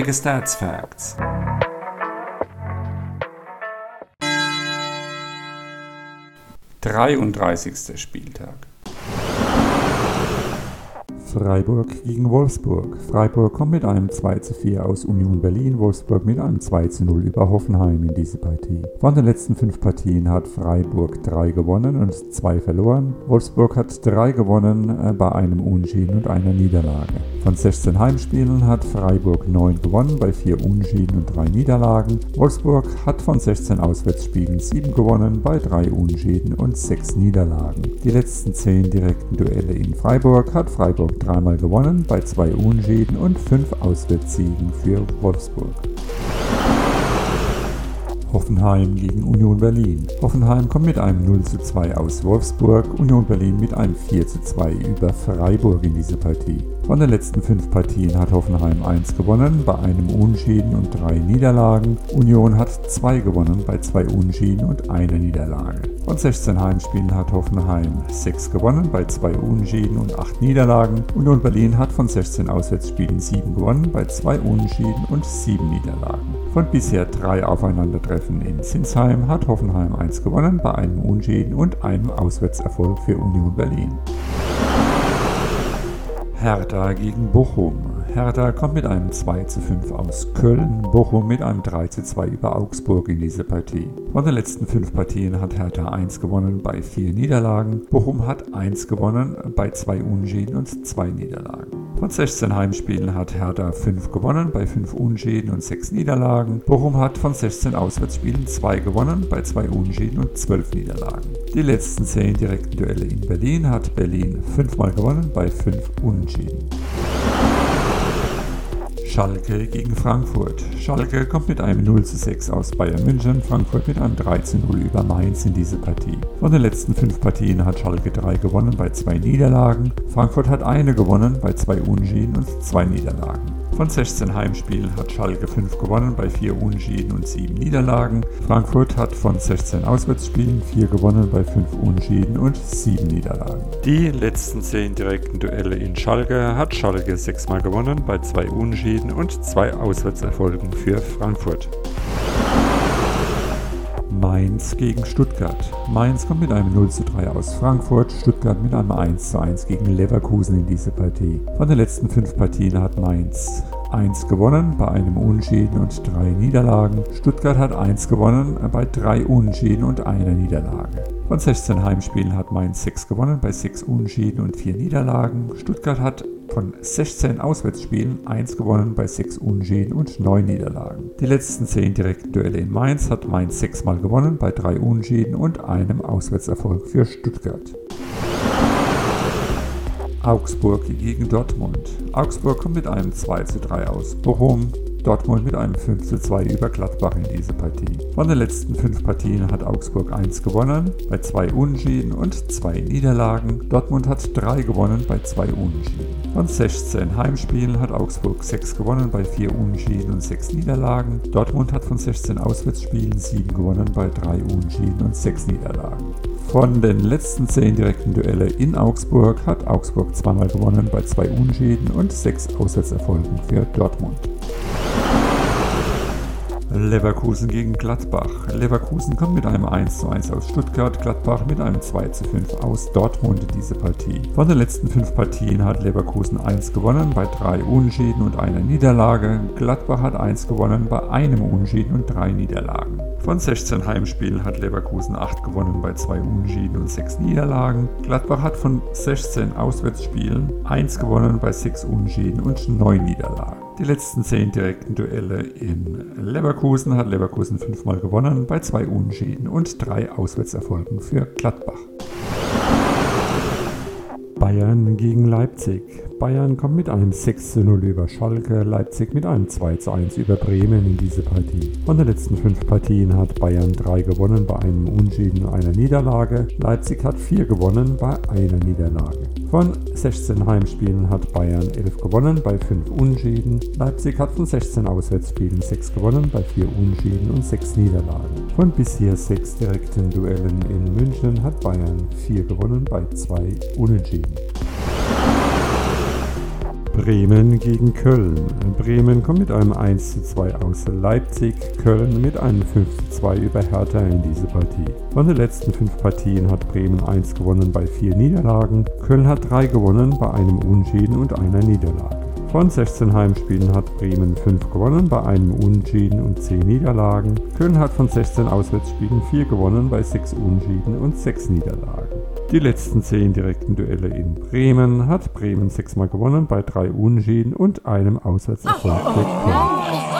Schnurrige Stats. Dreiunddreißigster Spieltag. Freiburg gegen Wolfsburg. Freiburg kommt mit einem 2 zu 4 aus Union Berlin, Wolfsburg mit einem 2 zu 0 über Hoffenheim in diese Partie. Von den letzten fünf Partien hat Freiburg drei gewonnen und zwei verloren. Wolfsburg hat drei gewonnen äh, bei einem Unentschieden und einer Niederlage. Von 16 Heimspielen hat Freiburg 9 gewonnen bei 4 Unentschieden und 3 Niederlagen. Wolfsburg hat von 16 Auswärtsspielen 7 gewonnen bei 3 Unentschieden und 6 Niederlagen. Die letzten 10 direkten Duelle in Freiburg hat Freiburg dreimal gewonnen bei 2 Unentschieden und 5 Auswärtssiegen für Wolfsburg. Hoffenheim gegen Union Berlin. Hoffenheim kommt mit einem 0 zu 2 aus Wolfsburg, Union Berlin mit einem 4 zu 2 über Freiburg in diese Partie. Von den letzten fünf Partien hat Hoffenheim 1 gewonnen, bei einem Unentschieden und drei Niederlagen. Union hat 2 gewonnen, bei zwei Unentschieden und einer Niederlage. Von 16 Heimspielen hat Hoffenheim 6 gewonnen, bei zwei Unentschieden und 8 Niederlagen. Union Berlin hat von 16 Auswärtsspielen 7 gewonnen, bei zwei Unentschieden und 7 Niederlagen. Von bisher drei Aufeinandertreffen in Sinsheim hat Hoffenheim 1 gewonnen, bei einem Unentschieden und einem Auswärtserfolg für Union Berlin. Hertha gegen Bochum. Hertha kommt mit einem 2 zu 5 aus Köln, Bochum mit einem 3 zu 2 über Augsburg in diese Partie. Von den letzten fünf Partien hat Hertha 1 gewonnen bei vier Niederlagen, Bochum hat 1 gewonnen bei zwei Unentschieden und zwei Niederlagen. Von 16 Heimspielen hat Hertha 5 gewonnen bei 5 Unentschieden und 6 Niederlagen. Bochum hat von 16 Auswärtsspielen 2 gewonnen bei 2 Unentschieden und 12 Niederlagen. Die letzten 10 direkten Duelle in Berlin hat Berlin 5 mal gewonnen bei 5 Unentschieden. Schalke gegen Frankfurt. Schalke kommt mit einem 0 zu 6 aus Bayern München, Frankfurt mit einem 3 zu 0 über Mainz in diese Partie. Von den letzten fünf Partien hat Schalke 3 gewonnen bei zwei Niederlagen, Frankfurt hat eine gewonnen bei zwei Unentschieden und zwei Niederlagen. Von 16 Heimspielen hat Schalke 5 gewonnen bei 4 Unentschieden und 7 Niederlagen. Frankfurt hat von 16 Auswärtsspielen 4 gewonnen bei 5 Unentschieden und 7 Niederlagen. Die letzten 10 direkten Duelle in Schalke hat Schalke 6 Mal gewonnen bei 2 Unentschieden und 2 Auswärtserfolgen für Frankfurt. Mainz gegen Stuttgart. Mainz kommt mit einem 0 zu 3 aus Frankfurt, Stuttgart mit einem 1 zu 1 gegen Leverkusen in diese Partie. Von den letzten fünf Partien hat Mainz 1 gewonnen bei einem Unentschieden und drei Niederlagen. Stuttgart hat 1 gewonnen bei drei Unentschieden und einer Niederlage. Von 16 Heimspielen hat Mainz 6 gewonnen bei 6 Unentschieden und 4 Niederlagen. Stuttgart hat von 16 Auswärtsspielen 1 gewonnen bei 6 Unentschieden und 9 Niederlagen. Die letzten 10 direkten Duelle in Mainz hat Mainz 6 Mal gewonnen bei 3 Unentschieden und einem Auswärtserfolg für Stuttgart. Augsburg gegen Dortmund. Augsburg kommt mit einem 2 zu 3 aus. Bochum Dortmund mit einem 5 zu 2 über Gladbach in diese Partie. Von den letzten fünf Partien hat Augsburg 1 gewonnen, bei 2 Unentschieden und 2 Niederlagen. Dortmund hat 3 gewonnen bei 2 Unentschieden. Von 16 Heimspielen hat Augsburg 6 gewonnen bei 4 Unentschieden und 6 Niederlagen. Dortmund hat von 16 Auswärtsspielen 7 gewonnen bei 3 Unentschieden und 6 Niederlagen. Von den letzten 10 direkten Duelle in Augsburg hat Augsburg zweimal gewonnen bei 2 Unentschieden und 6 Auswärtserfolgen für Dortmund. Leverkusen gegen Gladbach. Leverkusen kommt mit einem 1:1 aus Stuttgart, Gladbach mit einem 2:5 aus Dortmund in diese Partie. Von den letzten fünf Partien hat Leverkusen 1 gewonnen bei drei Unentschieden und einer Niederlage. Gladbach hat 1 gewonnen bei einem Unentschieden und drei Niederlagen. Von 16 Heimspielen hat Leverkusen 8 gewonnen bei 2 Unentschieden und 6 Niederlagen. Gladbach hat von 16 Auswärtsspielen 1 gewonnen bei 6 Unentschieden und 9 Niederlagen. Die letzten 10 direkten Duelle in Leverkusen hat Leverkusen 5 Mal gewonnen bei 2 Unentschieden und 3 Auswärtserfolgen für Gladbach. Bayern gegen Leipzig. Bayern kommt mit einem 6 zu 0 über Schalke, Leipzig mit einem 2 zu 1 über Bremen in diese Partie. Von den letzten fünf Partien hat Bayern 3 gewonnen bei einem Unschieden und einer Niederlage. Leipzig hat 4 gewonnen bei einer Niederlage. Von 16 Heimspielen hat Bayern 11 gewonnen bei 5 Unschieden. Leipzig hat von 16 Auswärtsspielen 6 gewonnen bei 4 Unschieden und 6 Niederlagen. Von bisher 6 direkten Duellen in München hat Bayern 4 gewonnen bei 2 Unentschieden. Bremen gegen Köln. Bremen kommt mit einem 1:2 aus Leipzig, Köln mit einem 5:2 über Hertha in diese Partie. Von den letzten fünf Partien hat Bremen 1 gewonnen bei vier Niederlagen, Köln hat 3 gewonnen bei einem Unentschieden und einer Niederlage. Von 16 Heimspielen hat Bremen 5 gewonnen bei einem Unentschieden und 10 Niederlagen. Köln hat von 16 Auswärtsspielen 4 gewonnen bei 6 Unentschieden und 6 Niederlagen. Die letzten 10 direkten Duelle in Bremen hat Bremen 6 Mal gewonnen bei 3 Unentschieden und einem Auswärtserfolg der Köln.